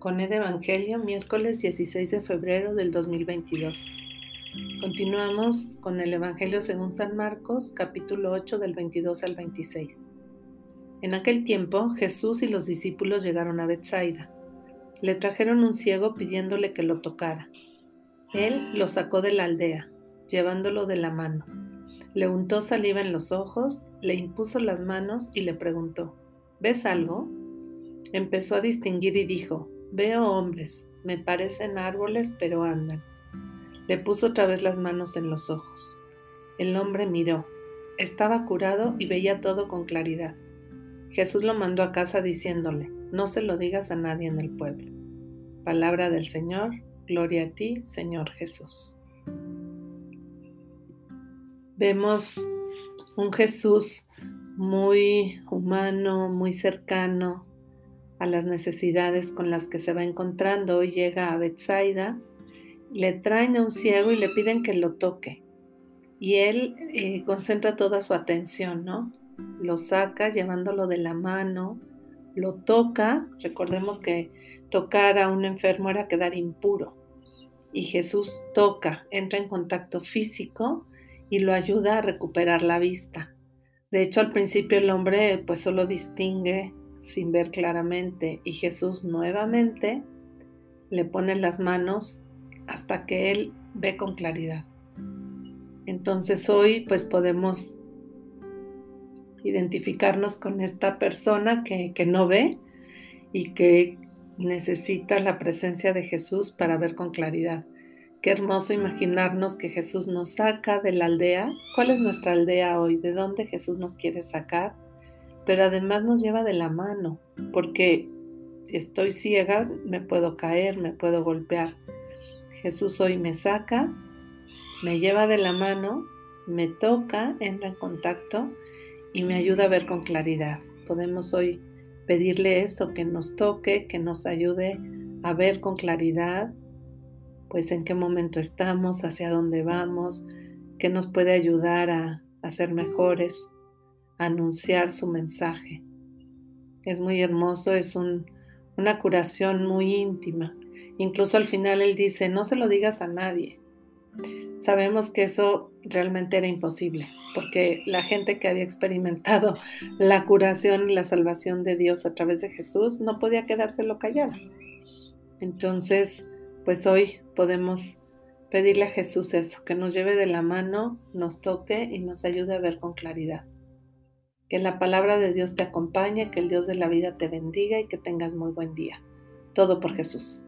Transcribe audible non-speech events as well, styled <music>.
con el Evangelio, miércoles 16 de febrero del 2022. Continuamos con el Evangelio según San Marcos, capítulo 8 del 22 al 26. En aquel tiempo, Jesús y los discípulos llegaron a Bethsaida. Le trajeron un ciego pidiéndole que lo tocara. Él lo sacó de la aldea, llevándolo de la mano. Le untó saliva en los ojos, le impuso las manos y le preguntó, ¿ves algo? Empezó a distinguir y dijo, Veo hombres, me parecen árboles, pero andan. Le puso otra vez las manos en los ojos. El hombre miró. Estaba curado y veía todo con claridad. Jesús lo mandó a casa diciéndole, no se lo digas a nadie en el pueblo. Palabra del Señor, gloria a ti, Señor Jesús. Vemos un Jesús muy humano, muy cercano, a las necesidades con las que se va encontrando. Hoy llega a Bethsaida, le traen a un ciego y le piden que lo toque. Y él eh, concentra toda su atención, ¿no? Lo saca llevándolo de la mano, lo toca. Recordemos que tocar a un enfermo era quedar impuro. Y Jesús toca, entra en contacto físico y lo ayuda a recuperar la vista. De hecho, al principio el hombre pues solo distingue sin ver claramente y Jesús nuevamente le pone las manos hasta que él ve con claridad. Entonces hoy pues podemos identificarnos con esta persona que, que no ve y que necesita la presencia de Jesús para ver con claridad. Qué hermoso imaginarnos que Jesús nos saca de la aldea. ¿Cuál es nuestra aldea hoy? ¿De dónde Jesús nos quiere sacar? Pero además nos lleva de la mano, porque si estoy ciega me puedo caer, me puedo golpear. Jesús hoy me saca, me lleva de la mano, me toca, entra en contacto y me ayuda a ver con claridad. Podemos hoy pedirle eso, que nos toque, que nos ayude a ver con claridad, pues en qué momento estamos, hacia dónde vamos, que nos puede ayudar a, a ser mejores, anunciar su mensaje. Es muy hermoso, es una curación muy íntima. Incluso al final él dice, no se lo digas a nadie. Sabemos que eso realmente era imposible, porque la gente que había experimentado <laughs> la curación y la salvación de Dios a través de Jesús no podía quedárselo callada. Entonces, pues hoy podemos pedirle a Jesús eso, que nos lleve de la mano, nos toque y nos ayude a ver con claridad. Que la palabra de Dios te acompañe, que el Dios de la vida te bendiga y que tengas muy buen día. Todo por Jesús.